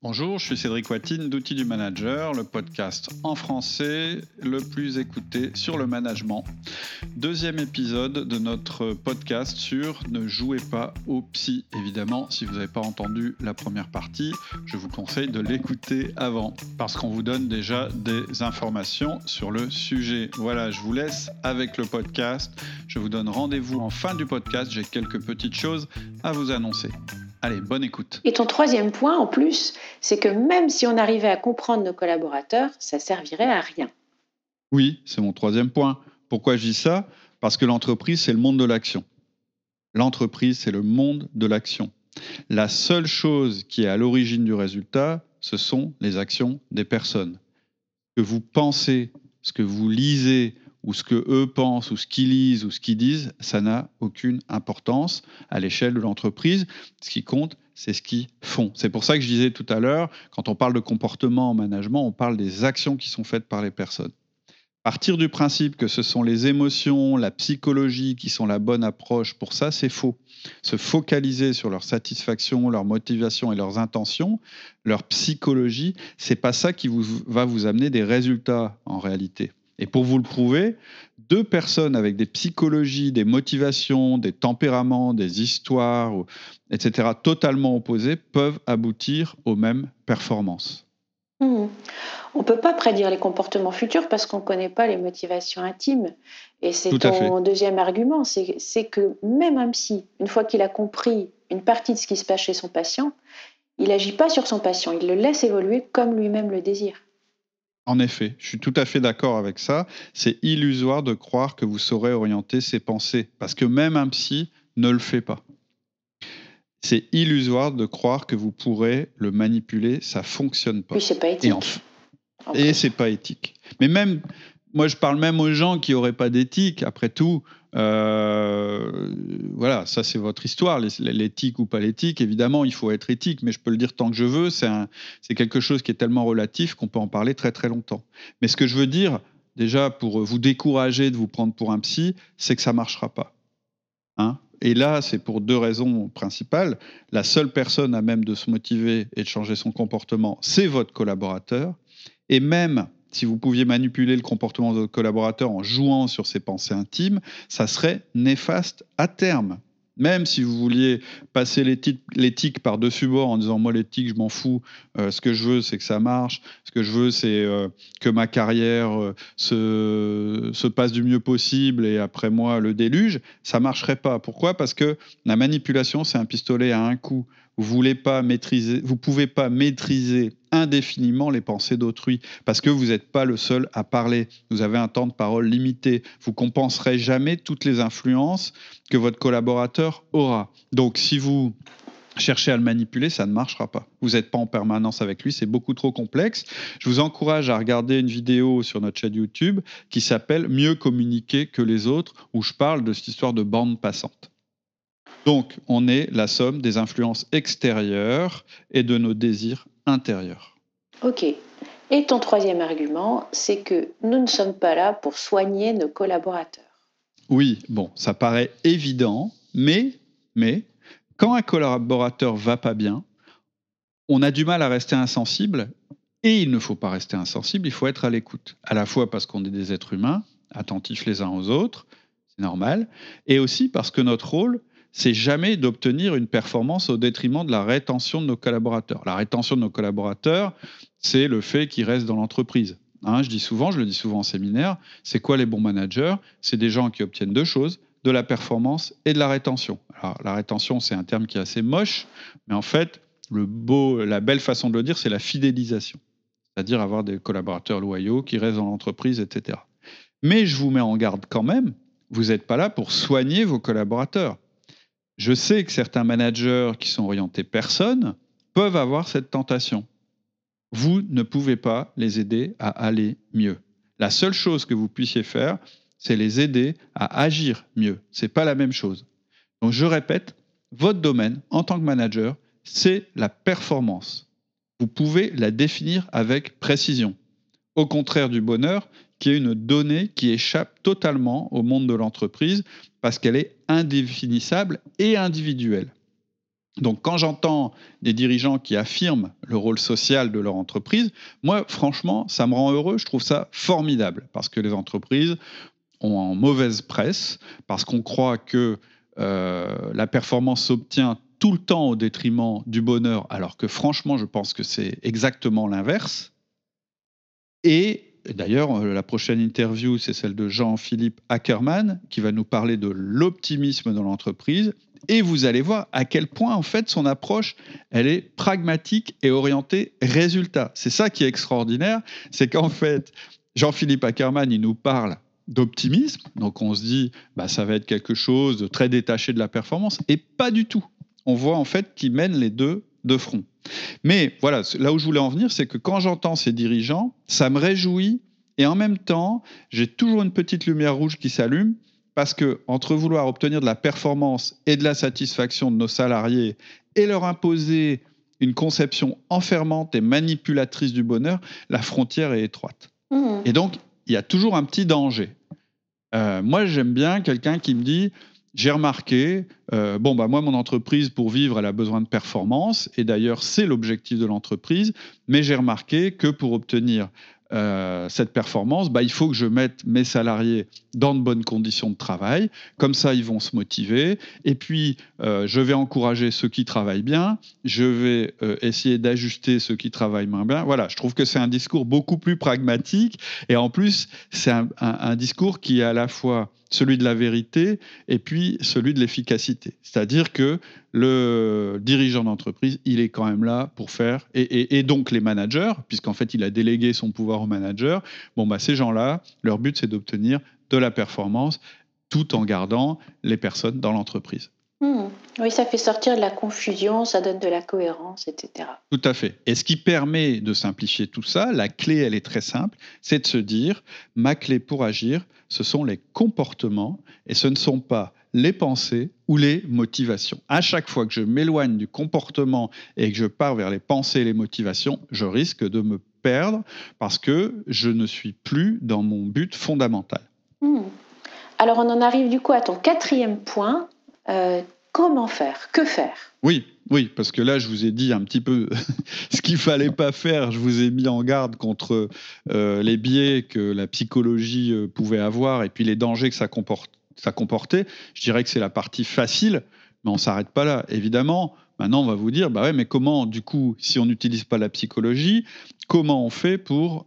Bonjour, je suis Cédric Watine d'Outils du Manager, le podcast en français le plus écouté sur le management. Deuxième épisode de notre podcast sur Ne jouez pas au psy. Évidemment, si vous n'avez pas entendu la première partie, je vous conseille de l'écouter avant parce qu'on vous donne déjà des informations sur le sujet. Voilà, je vous laisse avec le podcast. Je vous donne rendez-vous en fin du podcast. J'ai quelques petites choses à vous annoncer. Allez, bonne écoute. Et ton troisième point, en plus, c'est que même si on arrivait à comprendre nos collaborateurs, ça servirait à rien. Oui, c'est mon troisième point. Pourquoi je dis ça? Parce que l'entreprise, c'est le monde de l'action. L'entreprise, c'est le monde de l'action. La seule chose qui est à l'origine du résultat, ce sont les actions des personnes. Que vous pensez, ce que vous lisez, ou ce que eux pensent, ou ce qu'ils lisent, ou ce qu'ils disent, ça n'a aucune importance à l'échelle de l'entreprise. Ce qui compte, c'est ce qu'ils font. C'est pour ça que je disais tout à l'heure, quand on parle de comportement en management, on parle des actions qui sont faites par les personnes. Partir du principe que ce sont les émotions, la psychologie qui sont la bonne approche pour ça, c'est faux. Se focaliser sur leur satisfaction, leur motivation et leurs intentions, leur psychologie, c'est pas ça qui vous, va vous amener des résultats en réalité. Et pour vous le prouver, deux personnes avec des psychologies, des motivations, des tempéraments, des histoires, etc., totalement opposés, peuvent aboutir aux mêmes performances. Mmh. On ne peut pas prédire les comportements futurs parce qu'on ne connaît pas les motivations intimes. Et c'est ton deuxième argument, c'est que même un psy, une fois qu'il a compris une partie de ce qui se passe chez son patient, il n'agit pas sur son patient, il le laisse évoluer comme lui-même le désire. En effet, je suis tout à fait d'accord avec ça. C'est illusoire de croire que vous saurez orienter ses pensées, parce que même un psy ne le fait pas. C'est illusoire de croire que vous pourrez le manipuler, ça fonctionne pas. Oui, c'est pas éthique. Et, et c'est pas éthique. Mais même, moi, je parle même aux gens qui n'auraient pas d'éthique. Après tout, euh, voilà, ça c'est votre histoire, l'éthique ou pas l'éthique. Évidemment, il faut être éthique, mais je peux le dire tant que je veux. C'est quelque chose qui est tellement relatif qu'on peut en parler très très longtemps. Mais ce que je veux dire, déjà pour vous décourager de vous prendre pour un psy, c'est que ça marchera pas. Hein? Et là, c'est pour deux raisons principales. La seule personne à même de se motiver et de changer son comportement, c'est votre collaborateur. Et même si vous pouviez manipuler le comportement de votre collaborateur en jouant sur ses pensées intimes, ça serait néfaste à terme. Même si vous vouliez passer l'éthique par-dessus bord en disant moi l'éthique je m'en fous, euh, ce que je veux c'est que ça marche, ce que je veux c'est euh, que ma carrière euh, se, se, passe du mieux possible et après moi le déluge, ça marcherait pas. Pourquoi? Parce que la manipulation c'est un pistolet à un coup. Vous voulez pas maîtriser, vous pouvez pas maîtriser indéfiniment les pensées d'autrui parce que vous n'êtes pas le seul à parler. Vous avez un temps de parole limité. Vous compenserez jamais toutes les influences que votre collaborateur aura. Donc, si vous cherchez à le manipuler, ça ne marchera pas. Vous n'êtes pas en permanence avec lui, c'est beaucoup trop complexe. Je vous encourage à regarder une vidéo sur notre chaîne YouTube qui s'appelle Mieux communiquer que les autres, où je parle de cette histoire de bande passante. Donc, on est la somme des influences extérieures et de nos désirs intérieurs. Ok. Et ton troisième argument, c'est que nous ne sommes pas là pour soigner nos collaborateurs. Oui, bon, ça paraît évident, mais, mais quand un collaborateur va pas bien, on a du mal à rester insensible et il ne faut pas rester insensible, il faut être à l'écoute. À la fois parce qu'on est des êtres humains, attentifs les uns aux autres, c'est normal, et aussi parce que notre rôle, c'est jamais d'obtenir une performance au détriment de la rétention de nos collaborateurs. La rétention de nos collaborateurs, c'est le fait qu'ils restent dans l'entreprise. Hein, je dis souvent, je le dis souvent en séminaire, c'est quoi les bons managers? C'est des gens qui obtiennent deux choses, de la performance et de la rétention. La rétention, c'est un terme qui est assez moche, mais en fait, la belle façon de le dire, c'est la fidélisation. C'est-à-dire avoir des collaborateurs loyaux qui restent dans l'entreprise, etc. Mais je vous mets en garde quand même, vous n'êtes pas là pour soigner vos collaborateurs. Je sais que certains managers qui sont orientés personne peuvent avoir cette tentation. Vous ne pouvez pas les aider à aller mieux. La seule chose que vous puissiez faire, c'est les aider à agir mieux. Ce n'est pas la même chose. Donc je répète, votre domaine en tant que manager, c'est la performance. Vous pouvez la définir avec précision. Au contraire du bonheur, qui est une donnée qui échappe totalement au monde de l'entreprise parce qu'elle est indéfinissable et individuelle. Donc quand j'entends des dirigeants qui affirment le rôle social de leur entreprise, moi franchement, ça me rend heureux, je trouve ça formidable, parce que les entreprises ont en mauvaise presse, parce qu'on croit que euh, la performance s'obtient tout le temps au détriment du bonheur, alors que franchement, je pense que c'est exactement l'inverse. Et d'ailleurs, euh, la prochaine interview, c'est celle de Jean-Philippe Ackerman, qui va nous parler de l'optimisme dans l'entreprise. Et vous allez voir à quel point, en fait, son approche, elle est pragmatique et orientée résultat. C'est ça qui est extraordinaire, c'est qu'en fait, Jean-Philippe Ackerman, il nous parle d'optimisme, donc on se dit, bah, ça va être quelque chose de très détaché de la performance, et pas du tout. On voit en fait qu'il mène les deux de front. Mais voilà, là où je voulais en venir, c'est que quand j'entends ces dirigeants, ça me réjouit et en même temps, j'ai toujours une petite lumière rouge qui s'allume parce que entre vouloir obtenir de la performance et de la satisfaction de nos salariés et leur imposer une conception enfermante et manipulatrice du bonheur, la frontière est étroite. Mmh. Et donc, il y a toujours un petit danger. Euh, moi, j'aime bien quelqu'un qui me dit j'ai remarqué, euh, bon, bah, moi, mon entreprise, pour vivre, elle a besoin de performance, et d'ailleurs, c'est l'objectif de l'entreprise, mais j'ai remarqué que pour obtenir euh, cette performance, bah, il faut que je mette mes salariés dans de bonnes conditions de travail. Comme ça, ils vont se motiver. Et puis, euh, je vais encourager ceux qui travaillent bien. Je vais essayer d'ajuster ceux qui travaillent moins bien. Voilà, je trouve que c'est un discours beaucoup plus pragmatique. Et en plus, c'est un, discours qui est à la fois celui de la vérité et puis celui de l'efficacité. C'est-à-dire que le dirigeant d'entreprise, il est quand même là pour faire, et, donc les managers, puisqu'en fait il a délégué son pouvoir aux managers, bon, bah, ces gens-là, leur but c'est d'obtenir de la performance tout en gardant les personnes dans l'entreprise. Hmm. Oui, ça fait sortir de la confusion, ça donne de la cohérence, etc. Tout à fait. Et ce qui permet de simplifier tout ça, la clé, elle est très simple, c'est de se dire, ma clé pour agir, ce sont les comportements et ce ne sont pas les pensées ou les motivations. À chaque fois que je m'éloigne du comportement et que je pars vers les pensées et les motivations, je risque de me perdre parce que je ne suis plus dans mon but fondamental. Hmm. Alors on en arrive du coup à ton quatrième point. Euh, comment faire? Que faire? Oui, oui, parce que là, je vous ai dit un petit peu ce qu'il fallait pas faire. Je vous ai mis en garde contre euh, les biais que la psychologie euh, pouvait avoir et puis les dangers que ça, comportait. Je dirais que c'est la partie facile, mais on s'arrête pas là. Évidemment, maintenant, on va vous dire, bah ouais, mais comment, du coup, si on n'utilise pas la psychologie, comment on fait pour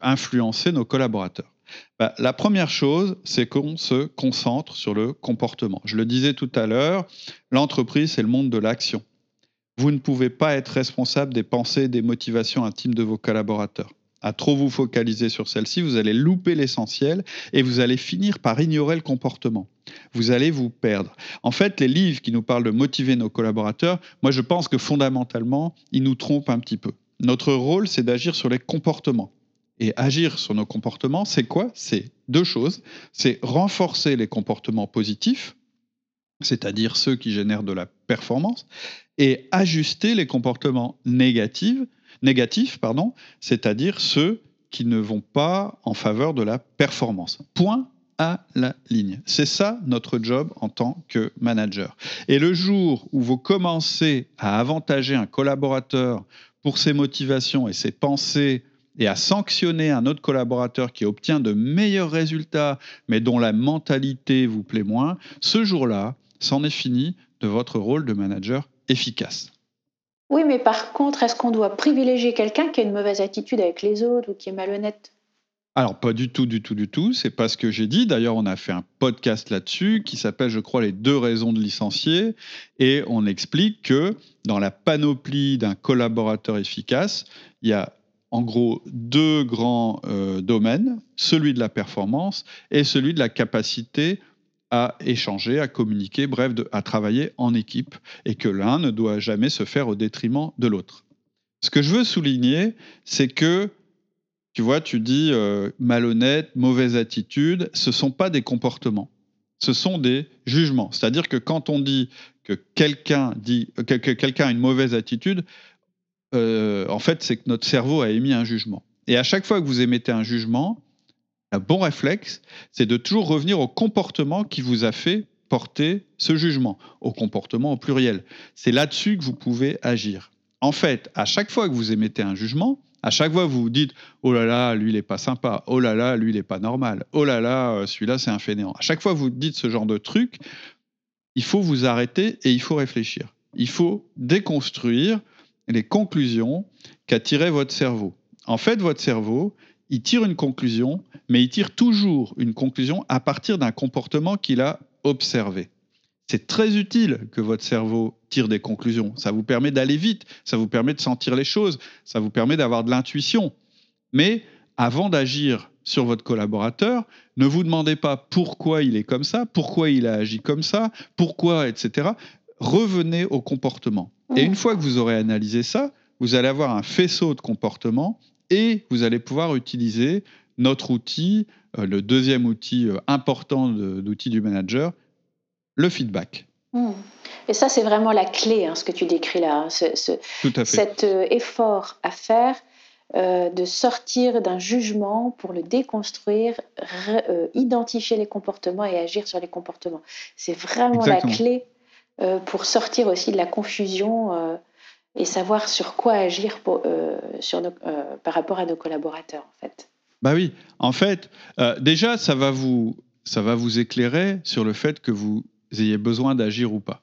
influencer nos collaborateurs? Bah, la première chose, c'est qu'on se concentre sur le comportement. Je le disais tout à l'heure, l'entreprise, c'est le monde de l'action. Vous ne pouvez pas être responsable des pensées des motivations intimes de vos collaborateurs. À trop vous focaliser sur celles-ci, vous allez louper l'essentiel et vous allez finir par ignorer le comportement. Vous allez vous perdre. En fait, les livres qui nous parlent de motiver nos collaborateurs, moi je pense que fondamentalement, ils nous trompent un petit peu. Notre rôle, c'est d'agir sur les comportements et agir sur nos comportements, c'est quoi? C'est deux choses. C'est renforcer les comportements positifs, c'est-à-dire ceux qui génèrent de la performance, et ajuster les comportements négatifs, négatifs pardon, c'est-à-dire ceux qui ne vont pas en faveur de la performance. Point à la ligne. C'est ça notre job en tant que manager. Et le jour où vous commencez à avantager un collaborateur pour ses motivations et ses pensées et à sanctionner un autre collaborateur qui obtient de meilleurs résultats, mais dont la mentalité vous plaît moins, ce jour-là, c'en est fini de votre rôle de manager efficace. Oui, mais par contre, est-ce qu'on doit privilégier quelqu'un qui a une mauvaise attitude avec les autres ou qui est malhonnête? Alors, pas du tout, du tout, du tout. C'est pas ce que j'ai dit. D'ailleurs, on a fait un podcast là-dessus qui s'appelle, je crois, Les deux raisons de licencier. Et on explique que dans la panoplie d'un collaborateur efficace, il y a en gros deux grands euh, domaines, celui de la performance et celui de la capacité à échanger, à communiquer, bref, à travailler en équipe, et que l'un ne doit jamais se faire au détriment de l'autre. Ce que je veux souligner, c'est que, tu vois, tu dis euh, malhonnête, mauvaise attitude, ce ne sont pas des comportements, ce sont des jugements. C'est-à-dire que quand on dit que quelqu'un dit que quelqu'un a une mauvaise attitude, euh, en fait, c'est que notre cerveau a émis un jugement. Et à chaque fois que vous émettez un jugement, un bon réflexe, c'est de toujours revenir au comportement qui vous a fait porter ce jugement, au comportement au pluriel. C'est là-dessus que vous pouvez agir. En fait, à chaque fois que vous émettez un jugement, à chaque fois vous vous dites oh là là, lui il est pas sympa, oh là là, lui il est pas normal, oh là là, euh, celui-là c'est un fainéant. À chaque fois vous dites ce genre de truc, il faut vous arrêter et il faut réfléchir. Il faut déconstruire les conclusions qu'a tirées votre cerveau. En fait, votre cerveau, il tire une conclusion, mais il tire toujours une conclusion à partir d'un comportement qu'il a observé. C'est très utile que votre cerveau tire des conclusions. Ça vous permet d'aller vite, ça vous permet de sentir les choses, ça vous permet d'avoir de l'intuition. Mais avant d'agir sur votre collaborateur, ne vous demandez pas pourquoi il est comme ça, pourquoi il a agi comme ça, pourquoi, etc. Revenez au comportement. Et une fois que vous aurez analysé ça, vous allez avoir un faisceau de comportements et vous allez pouvoir utiliser notre outil, euh, le deuxième outil euh, important d'outil du manager, le feedback. Hmm. Et ça, c'est vraiment la clé, hein, ce que tu décris là. Hein, Tout à fait. Cet euh, effort à faire de sortir d'un jugement pour le déconstruire, identifier les comportements et agir sur les comportements. C'est vraiment la clé pour sortir aussi de la confusion et savoir sur quoi agir pour, sur par rapport à nos collaborateurs, en fait. Bah oui, en fait, euh, déjà, ça va, vous, ça va vous éclairer sur le fait que vous ayez besoin d'agir ou pas.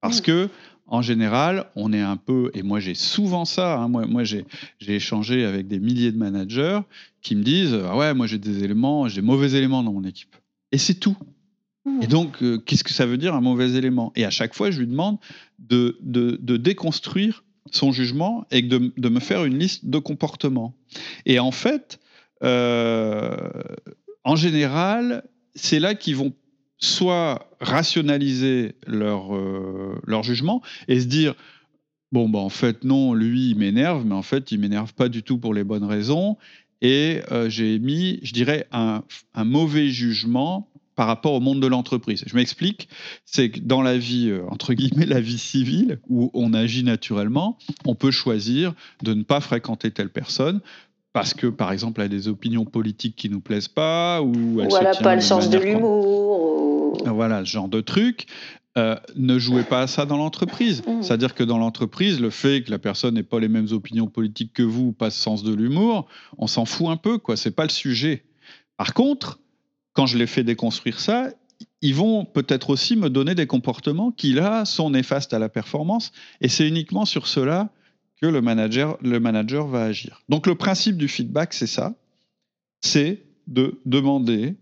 Parce que, en général, on est un peu, et moi j'ai souvent ça, hein, moi, moi j'ai échangé avec des milliers de managers qui me disent ah ouais, moi j'ai des éléments, j'ai mauvais éléments dans mon équipe. Et c'est tout. Mmh. Et donc, euh, qu'est-ce que ça veut dire un mauvais élément? Et à chaque fois, je lui demande de, de, déconstruire son jugement et de, de, me faire une liste de comportements. Et en fait, euh, en général, c'est là qu'ils vont soit rationaliser leur, euh, leur jugement et se dire bon, bah, en fait, non, lui, il m'énerve, mais en fait, il m'énerve pas du tout pour les bonnes raisons. Et j'ai mis, je dirais, un, un, mauvais jugement par rapport au monde de l'entreprise. Je m'explique, c'est que dans la vie, entre guillemets, la vie civile, où on agit naturellement, on peut choisir de ne pas fréquenter telle personne parce que, par exemple, elle a des opinions politiques qui nous plaisent pas, ou elle n'a pas le sens de l'humour. Voilà, ce genre de truc. Euh, ne jouez pas à ça dans l'entreprise. Mm. C'est-à-dire que dans l'entreprise, le fait que la personne n'ait pas les mêmes opinions politiques que vous, pas ce sens de l'humour, on s'en fout un peu, quoi. C'est pas le sujet. Par contre, quand je les fais déconstruire ça, ils vont peut-être aussi me donner des comportements qui, là, sont néfastes à la performance. Et c'est uniquement sur cela que le manager, le manager va agir. Donc le principe du feedback, c'est ça, c'est de demander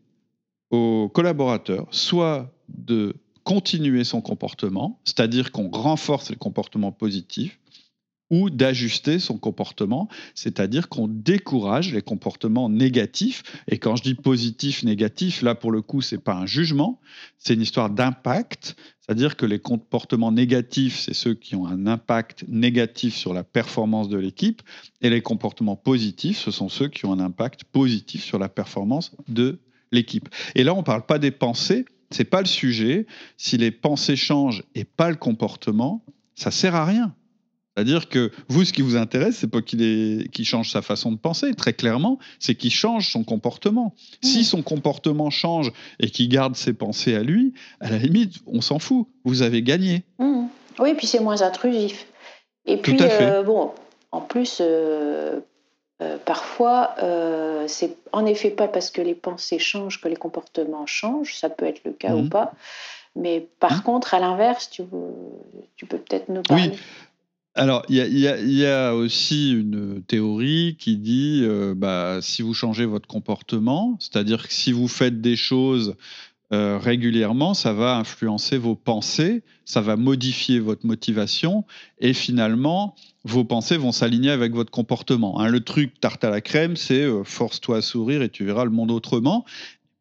au collaborateur soit de continuer son comportement, c'est-à-dire qu'on renforce les comportements positifs, ou d'ajuster son comportement, c'est-à-dire qu'on décourage les comportements négatifs. Et quand je dis positif, négatif, là pour le coup, c'est pas un jugement, c'est une histoire d'impact, c'est-à-dire que les comportements négatifs, c'est ceux qui ont un impact négatif sur la performance de l'équipe, et les comportements positifs, ce sont ceux qui ont un impact positif sur la performance de l'équipe. Et là, on ne parle pas des pensées, c'est pas le sujet. Si les pensées changent et pas le comportement, ça sert à rien. C'est-à-dire que vous, ce qui vous intéresse, c'est pas qu'il change sa façon de penser, très clairement, c'est qu'il change son comportement. Si mmh. son comportement change et qu'il garde ses pensées à lui, à la limite, on s'en fout. Vous avez gagné. Mmh. Oui, puis c'est moins intrusif. Et puis, euh, bon, en plus, euh, euh, parfois, c'est en effet pas parce que les pensées changent que les comportements changent. Ça peut être le cas ou mmh. pas. Mais par contre, à l'inverse, tu, tu peux peut-être nous parler. Oui. Alors, il y, a, aussi une théorie qui dit, euh, bah, si vous changez votre comportement, c'est-à-dire que si vous faites des choses euh, régulièrement, ça va influencer vos pensées, ça va modifier votre motivation, et finalement, vos pensées vont s'aligner avec votre comportement. Hein. le truc tarte à la crème, c'est euh, force-toi à sourire et tu verras le monde autrement.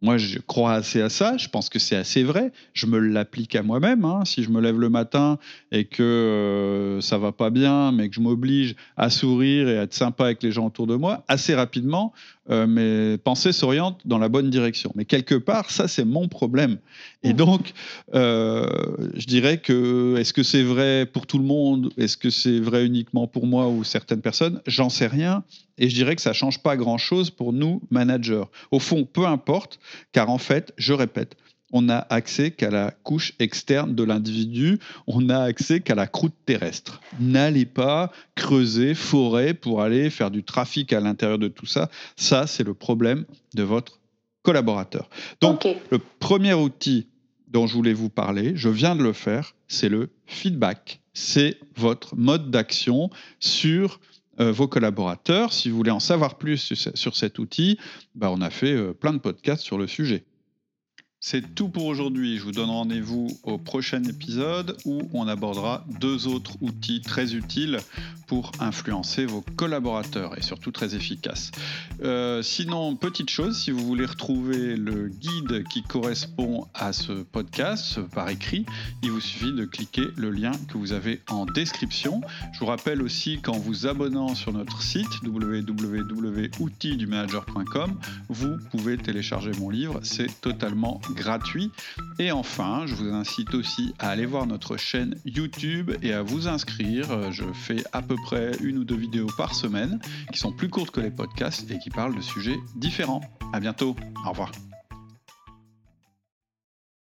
Moi, je crois assez à ça. Je pense que c'est assez vrai. Je me l'applique à moi-même. Hein. Si je me lève le matin et que euh, ça va pas bien, mais que je m'oblige à sourire et à être sympa avec les gens autour de moi, assez rapidement, euh, mes pensées s'orientent dans la bonne direction. Mais quelque part, ça, c'est mon problème. Et donc, euh, je dirais que est-ce que c'est vrai pour tout le monde? Est-ce que c'est vrai uniquement pour moi ou certaines personnes? J'en sais rien. Et je dirais que ça change pas grand-chose pour nous, managers. Au fond, peu importe, car en fait, je répète, on n'a accès qu'à la couche externe de l'individu, on n'a accès qu'à la croûte terrestre. N'allez pas creuser, forer pour aller faire du trafic à l'intérieur de tout ça. Ça, c'est le problème de votre collaborateur. Donc, le premier outil dont je voulais vous parler, je viens de le faire, c'est le feedback. C'est votre mode d'action sur euh, vos collaborateurs. Si vous voulez en savoir plus sur, cet outil, bah, on a fait euh, plein de podcasts sur le sujet. C'est tout pour aujourd'hui. Je vous donne rendez-vous au prochain épisode où on abordera deux autres outils très utiles pour influencer vos collaborateurs et surtout très efficaces. Euh, sinon, petite chose, si vous voulez retrouver le guide qui correspond à ce podcast par écrit, il vous suffit de cliquer le lien que vous avez en description. Je vous rappelle aussi qu'en vous abonnant sur notre site www.outildumanager.com, vous pouvez télécharger mon livre. C'est totalement gratuit. Et enfin, je vous incite aussi à aller voir notre chaîne YouTube et à vous inscrire. Euh, je fais à peu près une ou deux vidéos par semaine qui sont plus courtes que les podcasts et qui parlent de sujets différents. À bientôt. Au revoir.